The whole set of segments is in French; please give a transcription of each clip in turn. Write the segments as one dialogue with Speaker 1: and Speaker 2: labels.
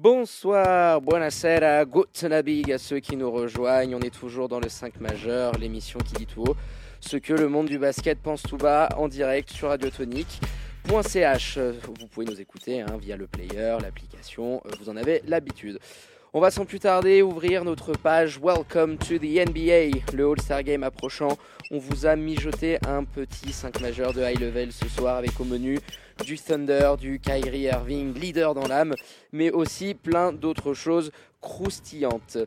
Speaker 1: Bonsoir, buonasera, guten Abend à ceux qui nous rejoignent. On est toujours dans le 5 majeur, l'émission qui dit tout haut ce que le monde du basket pense tout bas en direct sur radiotonique.ch. Vous pouvez nous écouter hein, via le player, l'application, euh, vous en avez l'habitude. On va sans plus tarder ouvrir notre page Welcome to the NBA, le All-Star Game approchant. On vous a mijoté un petit 5 majeur de high level ce soir avec au menu du Thunder, du Kyrie Irving, leader dans l'âme, mais aussi plein d'autres choses croustillantes.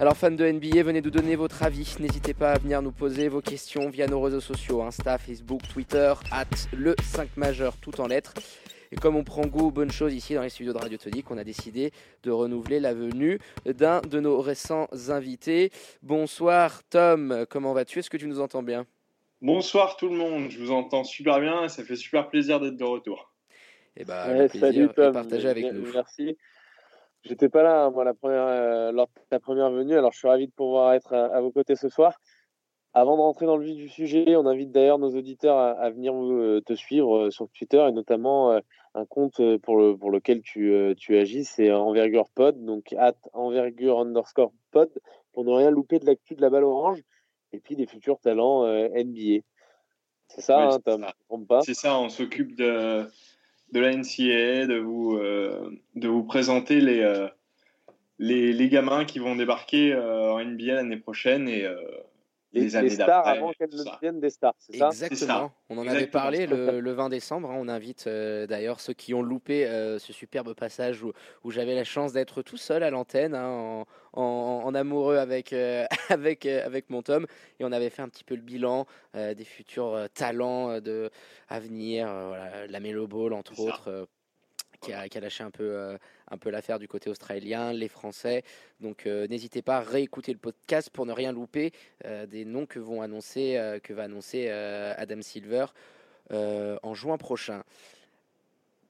Speaker 1: Alors fans de NBA, venez nous donner votre avis. N'hésitez pas à venir nous poser vos questions via nos réseaux sociaux, Insta, Facebook, Twitter, at le 5 majeur tout en lettres. Et comme on prend goût aux bonnes choses ici dans les studios de Radio Tonique, on a décidé de renouveler la venue d'un de nos récents invités. Bonsoir Tom, comment vas-tu? Est-ce que tu nous entends bien?
Speaker 2: Bonsoir tout le monde, je vous entends super bien et ça fait super plaisir d'être de retour.
Speaker 1: Et eh bah, le plaisir salut, partagé avec nous.
Speaker 3: Merci. J'étais pas là, moi, la première, euh, lors de ta première venue, alors je suis ravi de pouvoir être à vos côtés ce soir. Avant de rentrer dans le vif du sujet, on invite d'ailleurs nos auditeurs à, venir euh, te suivre euh, sur Twitter et notamment euh, un compte pour, le, pour lequel tu, tu agis, c'est Envergure Pod, donc at envergure underscore pod, pour ne rien louper de l'actu de la balle orange et puis des futurs talents NBA. C'est ça, hein, Tom
Speaker 2: C'est ça, on s'occupe de, de la NCAA, de vous, de vous présenter les, les, les, gamins qui vont débarquer en NBA l'année prochaine et
Speaker 3: les, stars avant qu'elles ne deviennent des stars, c'est
Speaker 1: ça? Exactement. On en avait parlé le, 20 décembre. Hein. on invite euh, d'ailleurs ceux qui ont loupé euh, ce superbe passage où, j'avais la chance d'être tout seul à l'antenne, hein, en, amoureux avec, euh, avec, avec mon Tom. Et on avait fait un petit peu le bilan des futurs talents de, à venir. voilà, la Melo Ball, entre autres qui a, lâché un peu, euh, un peu l'affaire du côté australien, les Français. Donc euh, n'hésitez pas à réécouter le podcast pour ne rien louper euh, des noms que, vont annoncer, que va annoncer Adam Silver en juin prochain.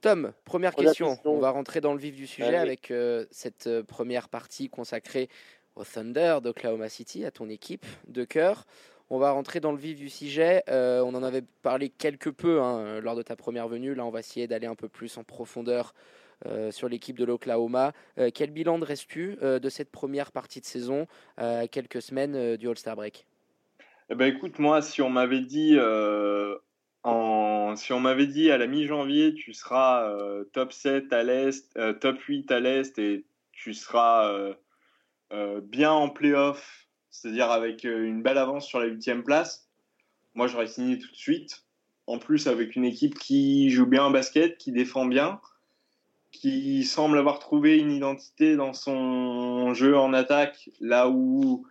Speaker 1: Tom, première question. On va rentrer dans le vif du sujet avec cette première partie consacrée au Thunder d'Oklahoma City, à ton équipe de cœur. On va rentrer dans le vif du sujet. Euh, on en avait parlé quelque peu hein, lors de ta première venue. Là, on va essayer d'aller un peu plus en profondeur euh, sur l'équipe de l'Oklahoma. Euh, quel bilan dresses-tu de cette première partie de saison quelques semaines du All-Star Break?
Speaker 2: Eh ben, Écoute, moi, si on m'avait dit, si dit à la mi-janvier, tu seras top 7 à l'Est, top 8 à l'Est et tu seras bien en playoff c'est-à-dire avec euh, une belle avance sur la huitième place, moi j'aurais signé tout de suite. En plus avec une équipe qui joue bien en basket, qui défend bien, qui semble avoir trouvé une identité dans son jeu en attaque, là où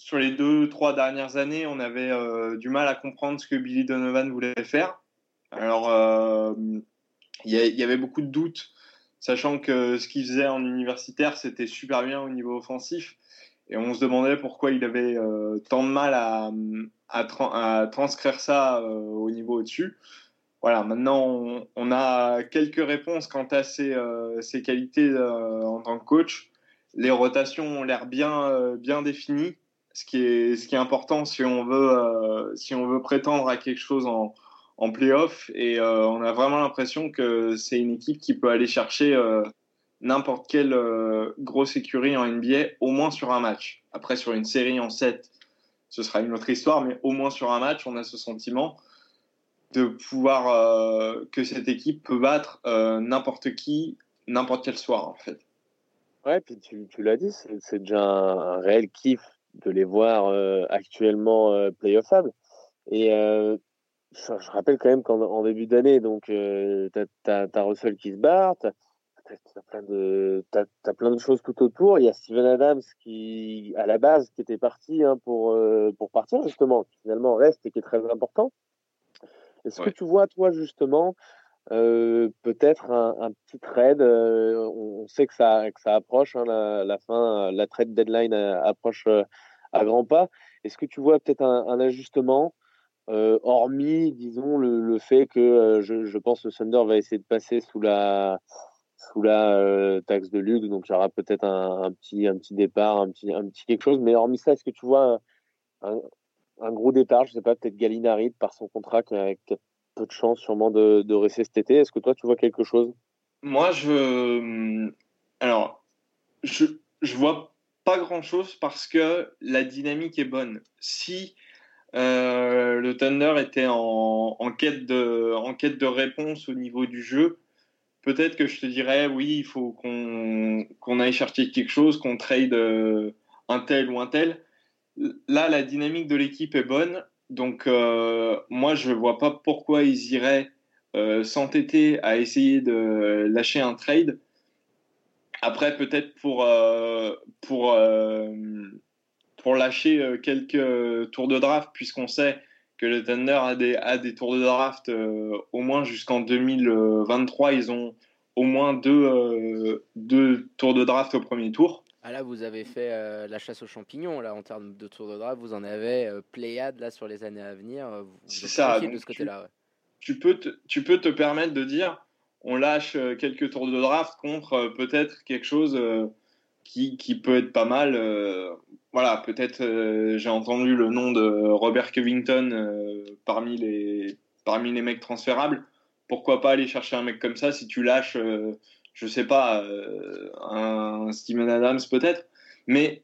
Speaker 2: sur les deux, trois dernières années, on avait euh, du mal à comprendre ce que Billy Donovan voulait faire. Alors, euh, il y, avait beaucoup de doutes, sachant que ce qu'il faisait en universitaire, c'était super bien au niveau offensif. Et on se demandait pourquoi il avait euh, tant de mal à, à, transcrire ça au niveau au-dessus. Voilà, maintenant on, a quelques réponses quant à ses, euh, ses qualités en tant que coach. Les rotations ont l'air bien, bien définies, ce qui, est, ce qui est important si on veut, si on veut prétendre à quelque chose en, en playoff. Et on a vraiment l'impression que c'est une équipe qui peut aller chercher n'importe quelle euh, grosse écurie en NBA, au moins sur un match. Après, sur une série en 7, ce sera une autre histoire, mais au moins sur un match, on a ce sentiment de pouvoir euh, que cette équipe peut battre euh, n'importe qui, n'importe quel soir, en fait.
Speaker 3: Ouais, puis tu, l'as dit, c'est déjà un, réel kiff de les voir actuellement playoffables. Et je, rappelle quand même qu'en début d'année, donc, tu as, as, Russell qui se barre, T'as as, plein de choses tout autour. Il y a Steven Adams qui, à la base, qui était parti hein, pour euh, pour partir justement, qui finalement reste et qui est très important. Est-ce que tu vois toi justement euh, peut-être un, petit trade euh, on, sait que ça que ça approche hein, la, fin, la trade deadline approche à grands pas. Est-ce que tu vois peut-être un, ajustement hormis, disons, le, fait que je, je, pense que Thunder va essayer de passer sous la, sous la euh, taxe de Lug, donc il y aura peut-être un, petit, un petit départ, un petit, un petit quelque chose. Mais hormis ça, est-ce que tu vois un, gros départ Je sais pas, peut-être Gallinari par son contrat qui a, peu de chance sûrement de, de rester cet été. Est-ce que toi, tu vois quelque chose?
Speaker 2: Moi, je Alors, je, je vois pas grand chose parce que la dynamique est bonne. Si euh, le Thunder était en, en, quête de, en quête de réponse au niveau du jeu, peut-être que je te dirais oui, il faut qu'on qu'on aille chercher quelque chose, qu'on trade euh, un tel ou un tel. Là, la dynamique de l'équipe est bonne, donc euh, moi je vois pas pourquoi ils iraient euh, s'entêter à essayer de lâcher un trade. Après, peut-être pour euh, lâcher quelques tours de draft, puisqu'on sait que le Thunder a des, tours de draft au moins jusqu'en 2023. Ils ont au moins deux tours de draft au premier tour.
Speaker 1: Ah là, vous avez fait euh, la chasse aux champignons là en termes de tours de draft. Vous en avez Pléiade là sur les années à venir.
Speaker 2: C'est ça. De ce côté-là. Tu, peux te, tu peux te permettre de dire, on lâche quelques tours de draft contre peut-être quelque chose qui, qui, peut être pas mal voilà, peut-être euh, j'ai entendu le nom de Robert Covington euh, parmi, les, parmi les mecs transférables. Pourquoi pas aller chercher un mec comme ça si tu lâches, euh, je sais pas, un Steven Adams peut-être. Mais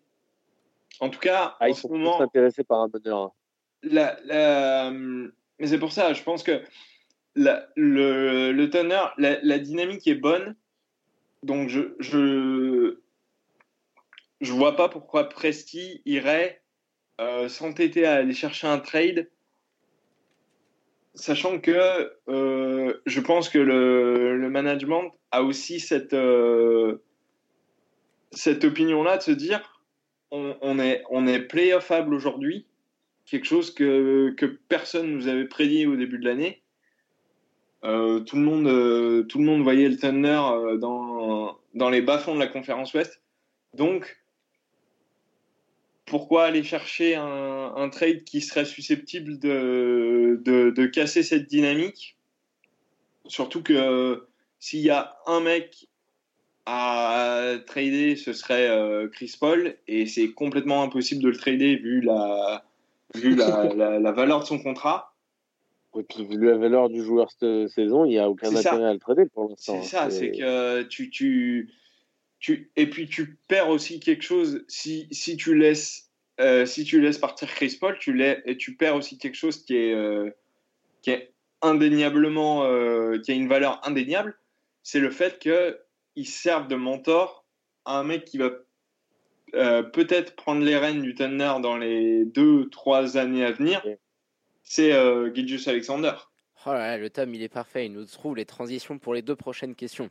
Speaker 2: en tout cas,
Speaker 3: ah, en ce moment. s'intéresser par un bonheur.
Speaker 2: La, la, mais c'est pour ça, je pense que la, le, le Thunder, la, la, dynamique est bonne. Donc je, je, je vois pas pourquoi Presti irait euh, s'entêter à aller chercher un trade, sachant que euh, je pense que le, management a aussi cette, euh, opinion-là de se dire on, est, on est playoffable aujourd'hui, quelque chose que, que personne nous avait prédit au début de l'année. Euh, tout, le monde, tout le monde voyait le Thunder dans, dans les bas-fonds de la conférence Ouest. Donc, pourquoi aller chercher un, trade qui serait susceptible de, de, casser cette dynamique? Surtout que s'il y a un mec à trader, ce serait euh, Chris Paul, et c'est complètement impossible de le trader vu la, vu la, la, valeur de son contrat.
Speaker 3: Et puis, vu la valeur du joueur cette saison, il n'y a aucun intérêt à le trader pour l'instant.
Speaker 2: C'est ça, c'est que tu, tu, et puis tu perds aussi quelque chose si, si tu laisses euh, si tu laisses partir Chris Paul, tu, et tu perds aussi quelque chose qui est, euh, qui est indéniablement euh, qui a une valeur indéniable, c'est le fait qu'il serve de mentor à un mec qui va peut-être prendre les rênes du Thunder dans les deux trois années à venir. C'est Gilgius Alexander.
Speaker 1: Oh là le Tom, il est parfait. Il nous trouve les transitions pour les deux prochaines questions.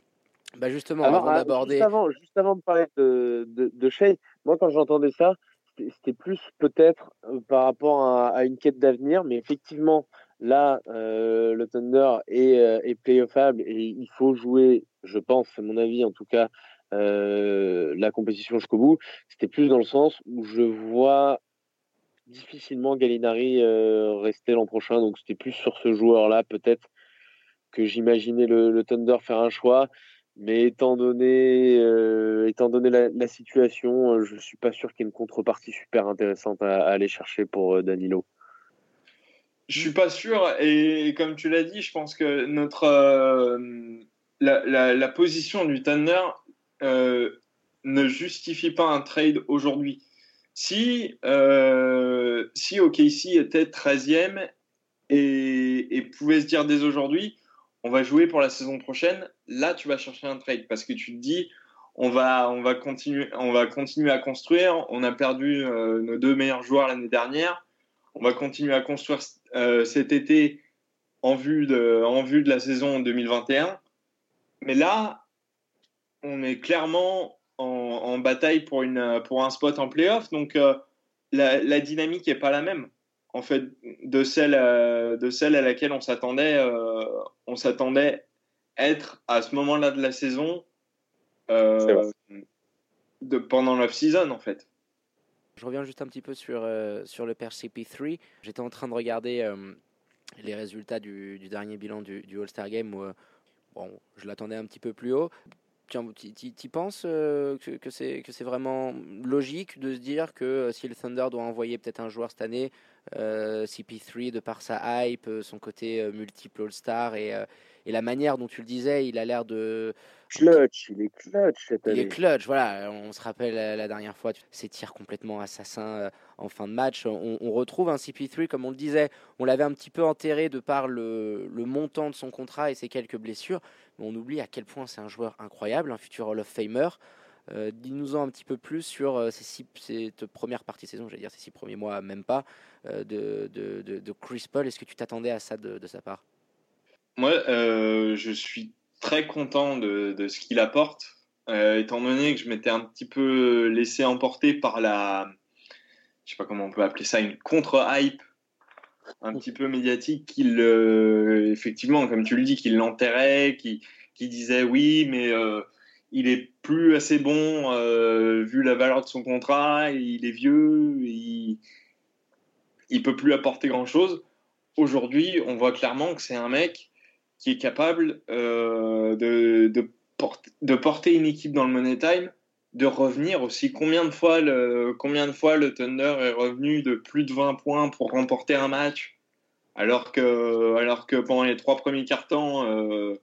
Speaker 1: Bah justement, avant ah, d'aborder.
Speaker 3: Juste avant, juste avant de parler de, de, de Shea, moi quand j'entendais ça, c'était plus peut-être par rapport à, une quête d'avenir, mais effectivement, là, euh, le Thunder est, euh, est playoffable et il faut jouer, je pense, à mon avis en tout cas, euh, la compétition jusqu'au bout. C'était plus dans le sens où je vois difficilement Gallinari rester l'an prochain, donc c'était plus sur ce joueur-là peut-être que j'imaginais le, Thunder faire un choix. Mais étant donné, euh, étant donné la, situation, euh, je ne suis pas sûr qu'il y ait une contrepartie super intéressante à, aller chercher pour euh, Danilo.
Speaker 2: Je suis pas sûr, et comme tu l'as dit, je pense que notre la, la, position du Thunder ne justifie pas un trade aujourd'hui. Si, si OKC était 13e et, et pouvait se dire dès aujourd'hui, on va jouer pour la saison prochaine, là tu vas chercher un trade parce que tu te dis on va, on va, continuer, on va continuer à construire. On a perdu euh, nos deux meilleurs joueurs l'année dernière. On va continuer à construire euh, cet été en vue, de, en vue de la saison 2021. Mais là, on est clairement en, bataille pour, une, pour un spot en playoff. Donc euh, la, la, dynamique n'est pas la même en fait de celle euh, de celle à laquelle on s'attendait euh, on s'attendait être à ce moment-là de la saison euh, de pendant l'off season en fait.
Speaker 1: Je reviens juste un petit peu sur sur le CP3. J'étais en train de regarder les résultats du, dernier bilan du, du All-Star Game où bon, je l'attendais un petit peu plus haut. Tu penses euh, que, que c'est vraiment logique de se dire que euh, si le Thunder doit envoyer peut-être un joueur cette année, CP3 de par sa hype, son côté multiple All-Star et, et, la manière dont tu le disais, il a l'air de
Speaker 3: clutch, il est clutch cette
Speaker 1: année. Il est clutch, voilà. On se rappelle la dernière fois, ses tirs complètement assassins en fin de match. On, retrouve un CP3, comme on le disait, on l'avait un petit peu enterré de par le, le, montant de son contrat et ses quelques blessures. Mais on oublie à quel point c'est un joueur incroyable, un futur Hall of Famer. Euh, Dis-nous-en un petit peu plus sur euh, cette première partie de saison, j'allais dire ces six premiers mois, même pas, euh, de, de, Chris Paul. Est-ce que tu t'attendais à ça de, sa part?
Speaker 2: Moi, je suis très content de, ce qu'il apporte, étant donné que je m'étais un petit peu laissé emporter par la, je sais pas comment on peut appeler ça, une contre-hype un petit peu médiatique qu'il, effectivement, comme tu le dis, qu'il l'enterrait, qui, qui disait oui, mais il est plus assez bon euh, vu la valeur de son contrat, il est vieux, il, il peut plus apporter grand chose. Aujourd'hui, on voit clairement que c'est un mec qui est capable euh, de, porter une équipe dans le Money Time, de revenir aussi. Combien de fois le, Thunder est revenu de plus de 20 points pour remporter un match, alors que, alors que pendant les trois premiers quarts-temps, euh,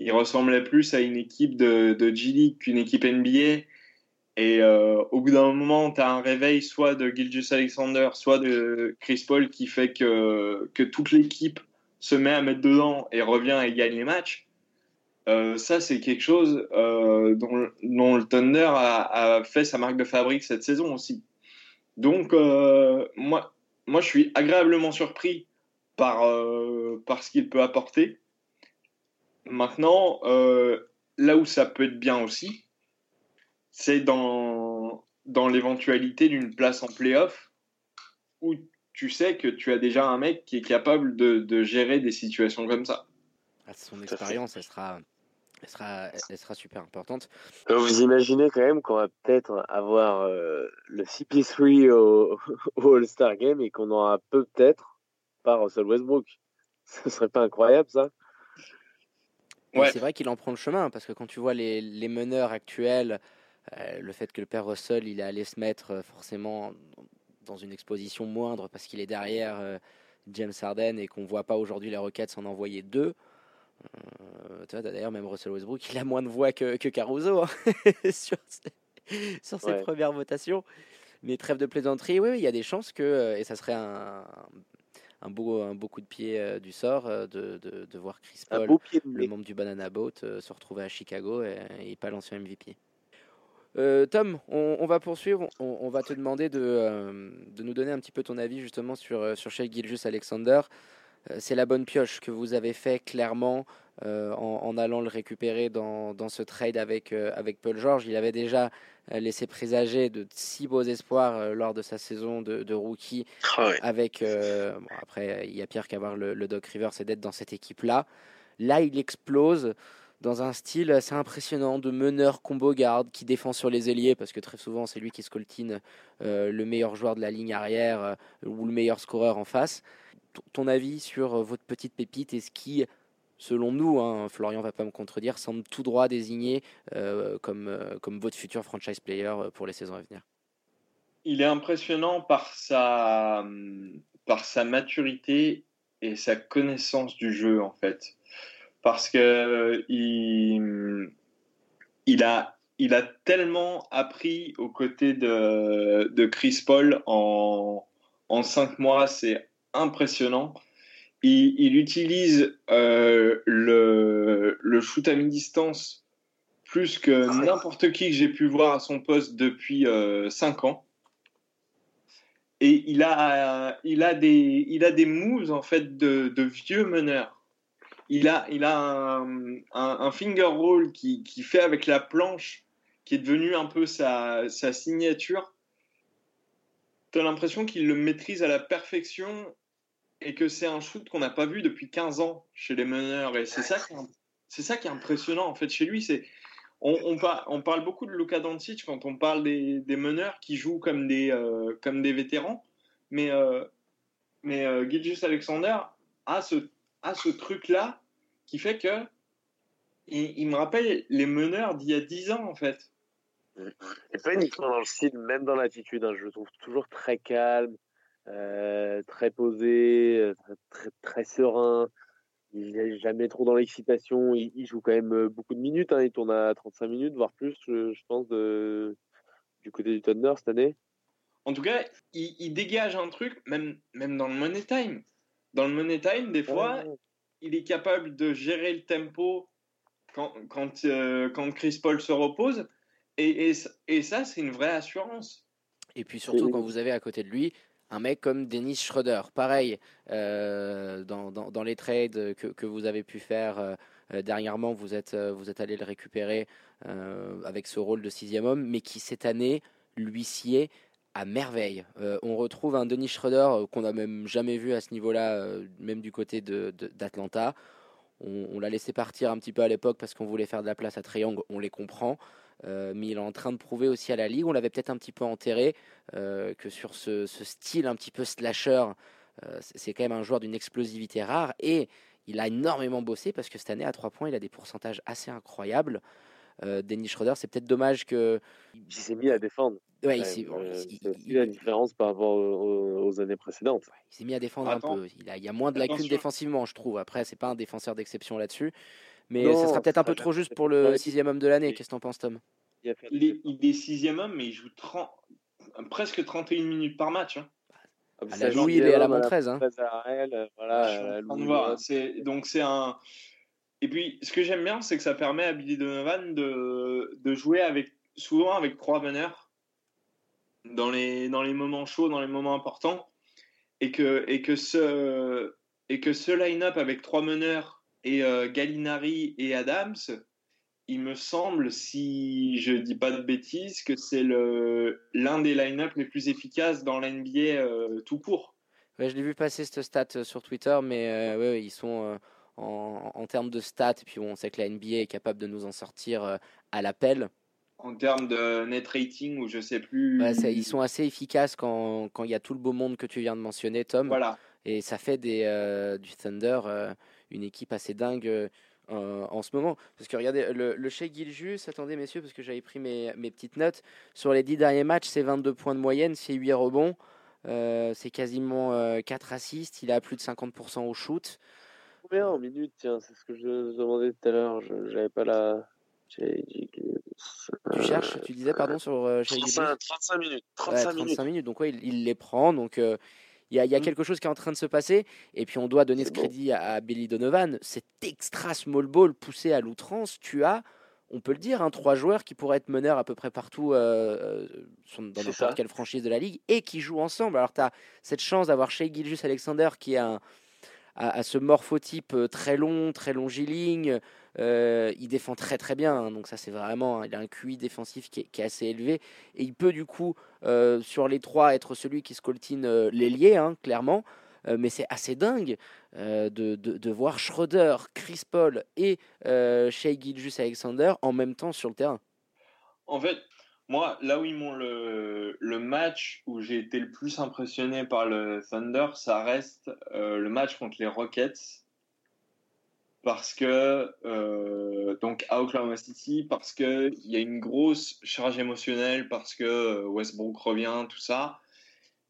Speaker 2: il ressemblait plus à une équipe de, de G-League qu'une équipe NBA. Et euh, au bout d'un moment, tu as un réveil soit de Gilgis Alexander, soit de Chris Paul qui fait que, que toute l'équipe se met à mettre dedans et revient et gagne les matchs. Euh, ça, c'est quelque chose euh, dont, dont, le Thunder a, a, fait sa marque de fabrique cette saison aussi. Donc, moi, moi, je suis agréablement surpris par, par ce qu'il peut apporter. Maintenant, euh, là où ça peut être bien aussi, c'est dans, dans l'éventualité d'une place en playoff où tu sais que tu as déjà un mec qui est capable de, de gérer des situations comme ça.
Speaker 1: Ah, son expérience, elle sera, elle, sera, elle sera super importante.
Speaker 3: Euh, vous imaginez quand même qu'on va peut-être avoir euh, le CP3 au, au All-Star Game et qu'on aura peut-être pas Russell Westbrook. Ce serait pas incroyable ça?
Speaker 1: C'est vrai qu'il en prend le chemin, parce que quand tu vois les, les meneurs actuels, euh, le fait que le père Russell, il est allé se mettre euh, forcément dans une exposition moindre parce qu'il est derrière euh, James Harden et qu'on voit pas aujourd'hui les Rockets s'en envoyer deux. D'ailleurs, même Russell Westbrook, il a moins de voix que, que Caruso hein, sur, sur ses premières votations. Mais trêve de plaisanterie, oui, il y a des chances que, et ça serait un, un beau, un beau coup de pied euh, du sort euh, de, de, de, voir Chris Paul, le membre du Banana Boat, euh, se retrouver à Chicago et, et pas l'ancien MVP. Tom, on, va poursuivre. On, va te demander de, de, nous donner un petit peu ton avis justement sur, sur Shea Gilgis Alexander. C'est la bonne pioche que vous avez fait clairement en, en, allant le récupérer dans, dans ce trade avec, avec Paul George. Il avait déjà euh, laissé présager de si beaux espoirs euh, lors de sa saison de, rookie. Ah avec, euh, après, il y a pire qu'avoir le, le Doc Rivers, c'est d'être dans cette équipe-là. Là, il explose dans un style assez impressionnant de meneur combo garde qui défend sur les ailiers parce que très souvent c'est lui qui scoltine le meilleur joueur de la ligne arrière ou le meilleur scoreur en face. Ton avis sur votre petite pépite et ce qui selon nous, hein, Florian va pas me contredire, semble tout droit désigné euh, comme, euh, comme votre futur franchise player euh, pour les saisons à venir.
Speaker 2: Il est impressionnant par sa, par sa maturité et sa connaissance du jeu, en fait. Parce que il, il, a, il a tellement appris aux côtés de, de Chris Paul en, en cinq mois, c'est impressionnant il, utilise euh, le, le, shoot à mi-distance plus que n'importe qui que j'ai pu voir à son poste depuis 5 euh, ans. Et il a, il, a des, il a des moves en fait de, de vieux meneurs. Il a, il a un, un, finger roll qui, qui, fait avec la planche, qui est devenu un peu sa, sa signature. Tu as l'impression qu'il le maîtrise à la perfection et que c'est un shoot qu'on n'a pas vu depuis 15 ans chez les meneurs. Et c'est ça, qui est, c'est ça qui est impressionnant en fait chez lui. C'est on, parle beaucoup de Luka Doncic quand on parle des, meneurs qui jouent comme des, euh, comme des vétérans, mais, euh, mais euh, Alexander a ce, a ce truc-là qui fait que il, il, me rappelle les meneurs d'il y a 10 ans en fait.
Speaker 3: Et pas uniquement dans le style, même dans l'attitude. Hein, je le trouve toujours très calme, très posé, très, très serein. Il n'est jamais trop dans l'excitation. Il, joue quand même beaucoup de minutes. Hein. Il tourne à 35 minutes, voire plus, je, pense, de, du côté du Thunder cette année.
Speaker 2: En tout cas, il, dégage un truc, même, même dans le Money Time. Dans le Money Time, des fois, il est capable de gérer le tempo quand, quand, euh, quand Chris Paul se repose. Et, et, et ça, c'est une vraie assurance.
Speaker 1: Et puis surtout, quand vous avez à côté de lui un mec comme Dennis Schroeder, pareil, euh, dans, dans, dans, les trades que, que, vous avez pu faire euh, dernièrement, vous êtes, vous êtes allé le récupérer avec ce rôle de sixième homme, mais qui cette année, l'huissier à merveille. on retrouve un Dennis Schroeder qu'on n'a même jamais vu à ce niveau-là, même du côté d'Atlanta. On, l'a laissé partir un petit peu à l'époque parce qu'on voulait faire de la place à Triangle, on les comprend. Euh, mais il est en train de prouver aussi à la Ligue, on l'avait peut-être un petit peu enterré, euh, que sur ce, style un petit peu slasher, euh, c'est quand même un joueur d'une explosivité rare. Et il a énormément bossé parce que cette année, à 3 points, il a des pourcentages assez incroyables. Denis Schroeder, c'est peut-être dommage que.
Speaker 3: Il s'est mis à défendre. Ouais, c'est la différence par rapport aux, années précédentes.
Speaker 1: il s'est mis à défendre un peu. Il, a, il y a moins de lacunes défensivement, je trouve. Après, c'est pas un défenseur d'exception là-dessus. Mais ce sera peut-être un peu trop juste pour le sixième homme de l'année. Qu'est-ce que t'en penses, Tom?
Speaker 2: il est, il est, sixième homme, mais il joue 30, presque 31 minutes par match. Hein.
Speaker 1: Ah, à la Louis, il est à la Montrez. Hein.
Speaker 2: Voilà, voir. Donc c'est un. Et puis, ce que j'aime bien, c'est que ça permet à Billy Donovan de, de jouer avec, souvent avec trois meneurs dans les, dans les moments chauds, dans les moments importants, et que, et que ce, et que ce line-up avec trois meneurs et euh, Gallinari et Adams, il me semble, si je dis pas de bêtises, que c'est l'un des line-up les plus efficaces dans l'NBA euh, tout court.
Speaker 1: Ouais, je l'ai vu passer cette stat euh, sur Twitter, mais ouais, ils sont en, en, termes de stats, et puis on sait que la NBA est capable de nous en sortir à l'appel
Speaker 2: en termes de net rating ou je sais plus.
Speaker 1: ils sont assez efficaces quand, quand il y a tout le beau monde que tu viens de mentionner, Tom.
Speaker 2: Voilà.
Speaker 1: Et ça fait des, euh, du Thunder euh, une équipe assez dingue euh, en ce moment. Parce que regardez, le, le Shea Giljus, attendez messieurs, parce que j'avais pris mes, mes, petites notes. Sur les 10 derniers matchs, c'est 22 points de moyenne, c'est 8 rebonds, c'est quasiment 4 assists, il a plus de 50% au shoot.
Speaker 3: Combien en minutes Tiens, c'est ce que je demandais tout à l'heure, je n'avais pas la.
Speaker 1: Tu cherches, tu disais, pardon, sur euh,
Speaker 3: 35, minutes. 35,
Speaker 1: minutes. Donc, ouais, il, les prend. Donc, euh, il y a, y a mm. quelque chose qui est en train de se passer. Et puis, on doit donner ce crédit à, Billy Donovan. Cet extra small ball poussé à l'outrance, tu as, on peut le dire, hein, trois joueurs qui pourraient être meneurs à peu près partout euh, euh dans n'importe quelle franchise de la ligue et qui jouent ensemble. Alors, tu as cette chance d'avoir chez Gilgis Alexander qui est un à, ce morphotype euh, très long, très longiligne. Euh, il défend très très bien, hein, donc ça c'est vraiment, il a un QI défensif qui est, assez élevé et il peut du coup euh, sur les trois être celui qui scoltine l'ailier, hein, clairement. mais c'est assez dingue de, voir Schroeder, Chris Paul et Shea Gilgis Alexander en même temps sur le terrain.
Speaker 2: En fait, moi, là où ils m'ont le, match où j'ai été le plus impressionné par le Thunder, ça reste euh, le match contre les Rockets. Parce que, euh, donc à Oklahoma City, parce qu'il y a une grosse charge émotionnelle, parce que euh, Westbrook revient, tout ça.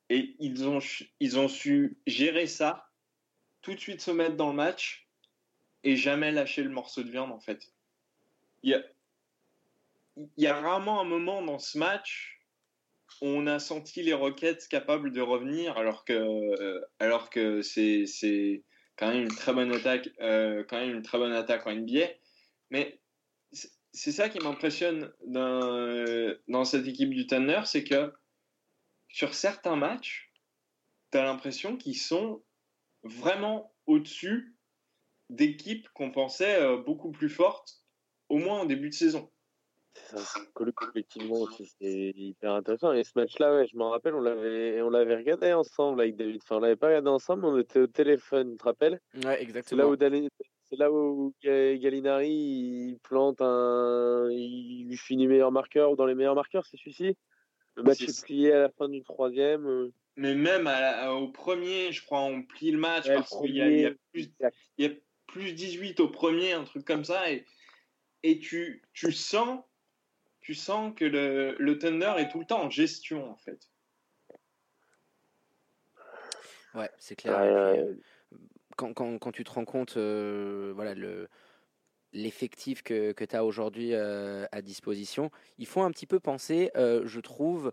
Speaker 2: Et ils ont, ils ont su gérer ça, tout de suite se mettre dans le match et jamais lâcher le morceau de viande, en fait. Il y a, il rarement un moment dans ce match où on a senti les Rockets capables de revenir, alors que, euh, alors que c'est quand même une très bonne attaque, euh, quand même une très bonne attaque en NBA. Mais c'est ça qui m'impressionne dans, dans cette équipe du Thunder, c'est que sur certains matchs, tu as l'impression qu'ils sont vraiment au-dessus d'équipes qu'on pensait euh, beaucoup plus fortes, au moins en début de saison.
Speaker 3: Collectivement c'est hyper intéressant. Et ce match-là, ouais, je m'en rappelle, on l'avait, on l'avait regardé ensemble avec David. Enfin, on l'avait pas regardé ensemble, on était au téléphone, tu te rappelles?
Speaker 1: Ouais, exactement.
Speaker 3: C'est là où, Gallinari il plante un, il finit meilleur marqueur ou dans les meilleurs marqueurs, c'est celui-ci? Le match est plié à la fin du troisième. Euh.
Speaker 2: Mais même au premier, je crois, on plie le match parce qu'il y, y, a plus, il y a plus 18 au premier, un truc comme ça, et, et tu, tu sens tu sens que le, le Thunder est tout le temps en gestion, en fait.
Speaker 1: Ouais, c'est clair. quand, quand, quand, tu te rends compte, voilà, le l'effectif que, que tu as aujourd'hui à disposition, il faut un petit peu penser, je trouve,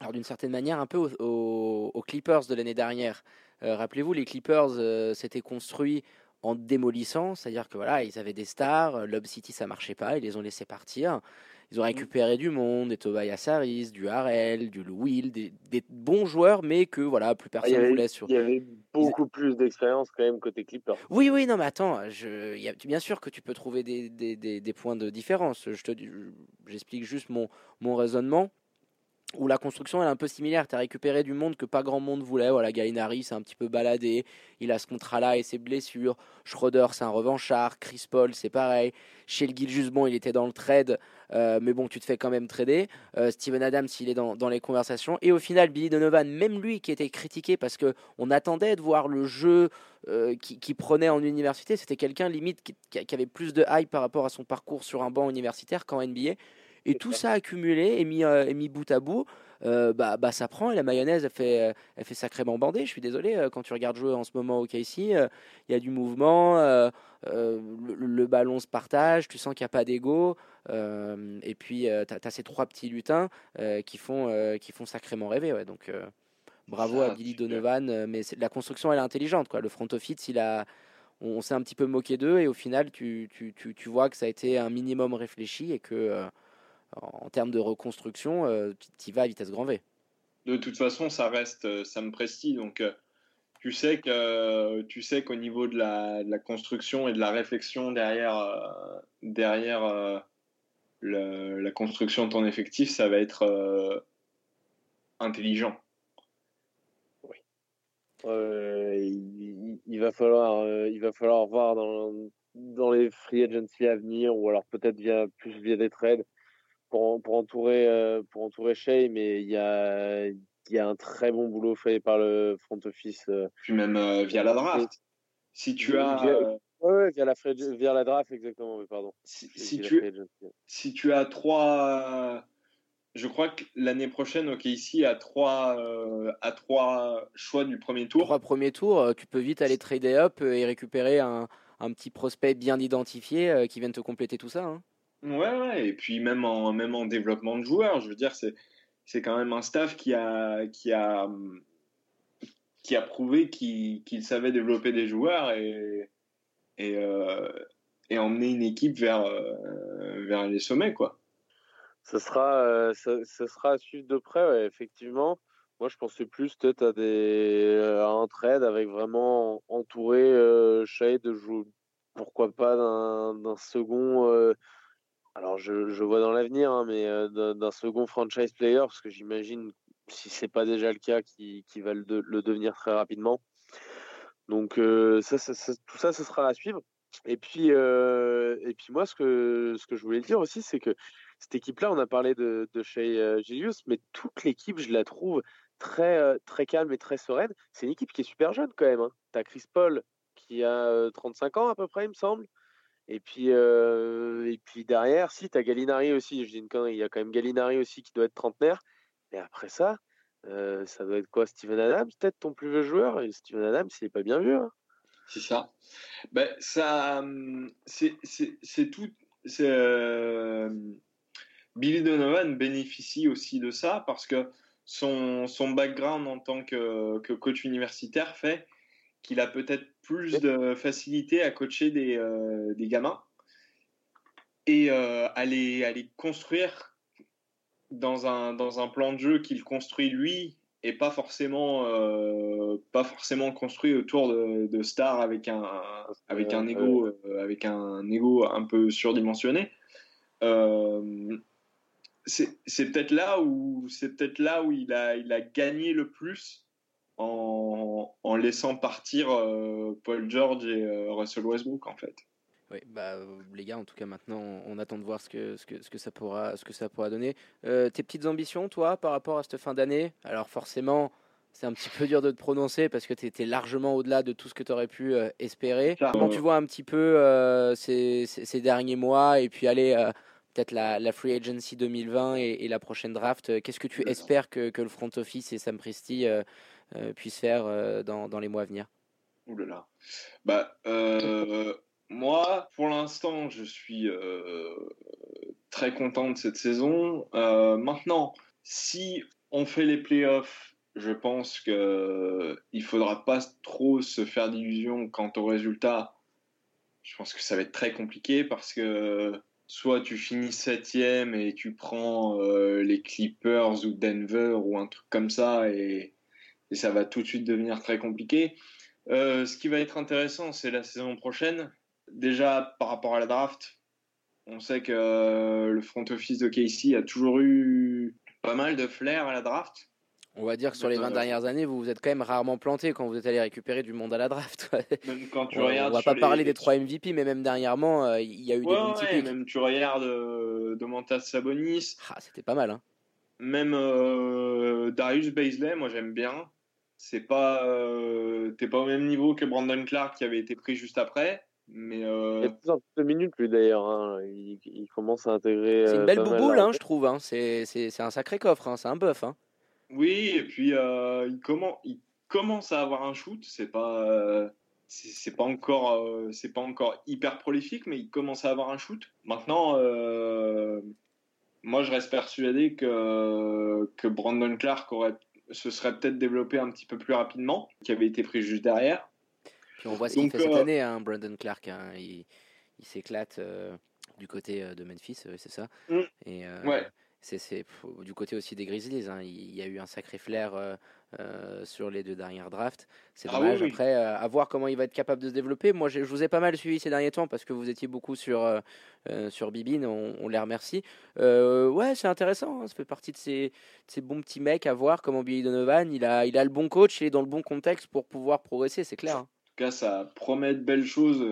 Speaker 1: alors d'une certaine manière, un peu aux, Clippers de l'année dernière. Rappelez-vous, les Clippers s'étaient construits en démolissant, c'est-à-dire que voilà, ils avaient des stars, Lob City ça marchait pas, ils les ont laissés partir. Ils ont mmh. récupéré du monde, des Tobias Harris, du Harrell, du Will, des, des, bons joueurs, mais que voilà, plus ah, personne ne voulait sur.
Speaker 3: Il y avait beaucoup plus d'expérience quand même côté Clippers.
Speaker 1: Oui, oui, non, mais attends, je, y a, bien sûr que tu peux trouver des, des, des points de différence. Je te, j'explique juste mon, mon raisonnement où la construction est un peu similaire. Tu as récupéré du monde que pas grand monde voulait. Voilà, Gainari s'est un petit peu baladé. Il a ce contrat-là et ses blessures. Schroeder, c'est un revanchard. Chris Paul, c'est pareil. Chez le Gilles il était dans le trade. Euh, mais bon, tu te fais quand même trader. Euh, Steven Adams, il est dans, les conversations. Et au final, Billy Donovan, même lui qui était critiqué parce qu'on attendait de voir le jeu euh, qui, prenait en université, c'était quelqu'un limite qui, qui, avait plus de hype par rapport à son parcours sur un banc universitaire qu'en NBA. Et tout ça accumulé et mis, euh, mis bout à bout, euh, bah, bah, ça prend et la mayonnaise, elle fait, euh, elle fait sacrément bander. Je suis désolé, quand tu regardes jouer en ce moment au KC, il y a du mouvement, le, ballon se partage, tu sens qu'il n'y a pas d'ego. et puis, tu as, ces trois petits lutins qui, font, qui font sacrément rêver. Ouais, donc, bravo à Billy Donovan. mais la construction, elle est intelligente. Quoi. Le front office, il a on, s'est un petit peu moqué d'eux et au final tu, tu, tu, tu, vois que ça a été un minimum réfléchi et que en termes de reconstruction, euh, tu y vas à vitesse grand V.
Speaker 2: De toute façon, ça reste euh, Sam Presti, donc euh, tu sais que tu sais qu'au niveau de la, construction et de la réflexion derrière derrière la construction de ton effectif, ça va être intelligent.
Speaker 3: Oui. Il, va falloir il va falloir voir dans dans les free agency à venir ou alors peut-être via plus via des trades pour, entourer euh, pour entourer Shea, mais il y a il y a un très bon boulot fait par le front office. Euh.
Speaker 2: Puis même euh, via la draft. Si tu as
Speaker 3: via, via la via la draft exactement, mais pardon.
Speaker 2: Si, tu si tu as trois je crois que l'année prochaine, OK, ici, à trois, à trois choix du premier tour.
Speaker 1: Trois premiers tours, tu peux vite aller trader up et récupérer un, un petit prospect bien identifié qui vienne te compléter tout ça. Hein.
Speaker 2: Ouais, et puis même en, même en développement de joueurs, je veux dire, c'est, quand même un staff qui a, qui a, qui a prouvé qu'il, savait développer des joueurs et, et, euh, et emmener une équipe vers, euh, vers les sommets, quoi.
Speaker 3: Ce sera, euh, sera à suivre de près, effectivement. Moi, je pensais plus peut-être à, à un trade avec vraiment entouré Shade de jouer, pourquoi pas d'un second alors je, vois dans l'avenir, hein, mais euh, d'un second franchise player, parce que j'imagine, si c'est pas déjà le cas, qui, qui va le, devenir très rapidement. Donc euh, ça, ça, tout ça, ce sera à suivre. Et puis, euh, et puis moi, ce que, je voulais dire aussi, c'est que cette équipe-là, on a parlé de, de chez Gilius, mais toute l'équipe, je la trouve très, très calme et très sereine. C'est une équipe qui est super jeune quand même. Hein. Tu as Chris Paul qui a 35 ans à peu près, il me semble. Et puis, euh, et puis derrière, si, tu as Gallinari aussi. Je dis une il y a quand même Gallinari aussi qui doit être trentenaire. Et après ça, euh, ça doit être quoi Steven Adams, peut-être ton plus vieux joueur? Et Steven Adams, il n'est pas bien vieux. Hein.
Speaker 2: c'est ça. Ben, ça c'est tout. Euh, Billy Donovan bénéficie aussi de ça parce que son, son background en tant que, que coach universitaire fait qu'il a peut-être plus de facilité à coacher des, euh, des gamins et euh, à, les, construire dans un, dans un plan de jeu qu'il construit lui et pas forcément, euh, pas forcément construit autour de, de stars avec un, avec, un ego, avec un ego un peu surdimensionné. c'est peut-être là où c'est peut-être là où il a, il a gagné le plus en, en laissant partir euh, Paul George et euh, Russell Westbrook en fait.
Speaker 1: Oui, bah, les gars, en tout cas, maintenant, on attend de voir ce que, ce que, ce que, ça, pourra, ce que ça pourra donner. Euh, tes petites ambitions, toi, par rapport à cette fin d'année? Alors, forcément, c'est un petit peu dur de te prononcer parce que tu étais largement au-delà de tout ce que tu aurais pu espérer. Comment tu vois un petit peu ces, ces, derniers mois et puis aller peut-être la, la, Free Agency 2020 et, et la prochaine draft? Qu'est-ce que tu espères que, que, le front office et Sam Presti puisse faire dans, dans, les mois à venir
Speaker 2: Ouh là là. Bah, moi, pour l'instant, je suis très content de cette saison. maintenant, si on fait les playoffs, je pense qu'il ne faudra pas trop se faire d'illusions quant au résultat. Je pense que ça va être très compliqué parce que soit tu finis septième et tu prends euh, les Clippers ou Denver ou un truc comme ça et, ça va tout de suite devenir très compliqué. Euh, ce qui va être intéressant, c'est la saison prochaine. Déjà par rapport à la draft, on sait que euh, le front office de Casey a toujours eu pas mal de flair à la draft.
Speaker 1: On va dire que sur les 20 dernières années, vous vous êtes quand même rarement planté quand vous êtes allé récupérer du monde à la draft.
Speaker 2: même quand tu
Speaker 1: on,
Speaker 2: regardes.
Speaker 1: On va pas parler des 3 MVP, mais même dernièrement, euh, il y a eu des
Speaker 2: ouais, Même tu regardes euh, Domantas Sabonis.
Speaker 1: Ah, c'était pas mal. Hein.
Speaker 2: Même euh, Darius Baisley, moi j'aime bien. C'est pas, t'es pas au même niveau que Brandon Clark qui avait été pris juste après. Mais Il
Speaker 3: y a plus en plus de minutes, lui d'ailleurs. Hein. Il, commence à intégrer.
Speaker 1: C'est une belle bouboule, hein, je trouve. Hein. C'est un sacré coffre. Hein. C'est un bœuf. Hein.
Speaker 2: Oui, et puis euh, il, commence, il commence à avoir un shoot. C'est pas, euh, c'est pas encore, euh, c'est pas encore hyper prolifique, mais il commence à avoir un shoot. Maintenant, moi, je reste persuadé que que Brandon Clark aurait, se serait peut-être développé un petit peu plus rapidement, qui avait été pris juste derrière.
Speaker 1: Puis on voit ce qu'il fait cette année, hein, Brandon Clark. Hein. il, il s'éclate du côté de Memphis, c'est ça.
Speaker 2: Mm.
Speaker 1: Et,
Speaker 2: ouais
Speaker 1: c'est du côté aussi des Grizzlies. Hein. Il y a eu un sacré flair euh, euh, sur les deux dernières drafts. C'est ah dommage. Après, euh, à voir comment il va être capable de se développer. Moi, je, vous ai pas mal suivi ces derniers temps parce que vous étiez beaucoup sur, sur Bibine. On, les remercie. ouais, c'est intéressant. Hein. Ça fait partie de ces, ces, bons petits mecs à voir comment Billy Donovan. Il a, il a le bon coach, il est dans le bon contexte pour pouvoir progresser, c'est clair. Hein.
Speaker 2: En tout cas, ça promet de belles choses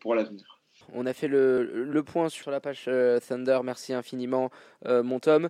Speaker 2: pour l'avenir.
Speaker 1: On a fait le, point sur la page euh, Thunder. Merci infiniment, euh, mon Tom.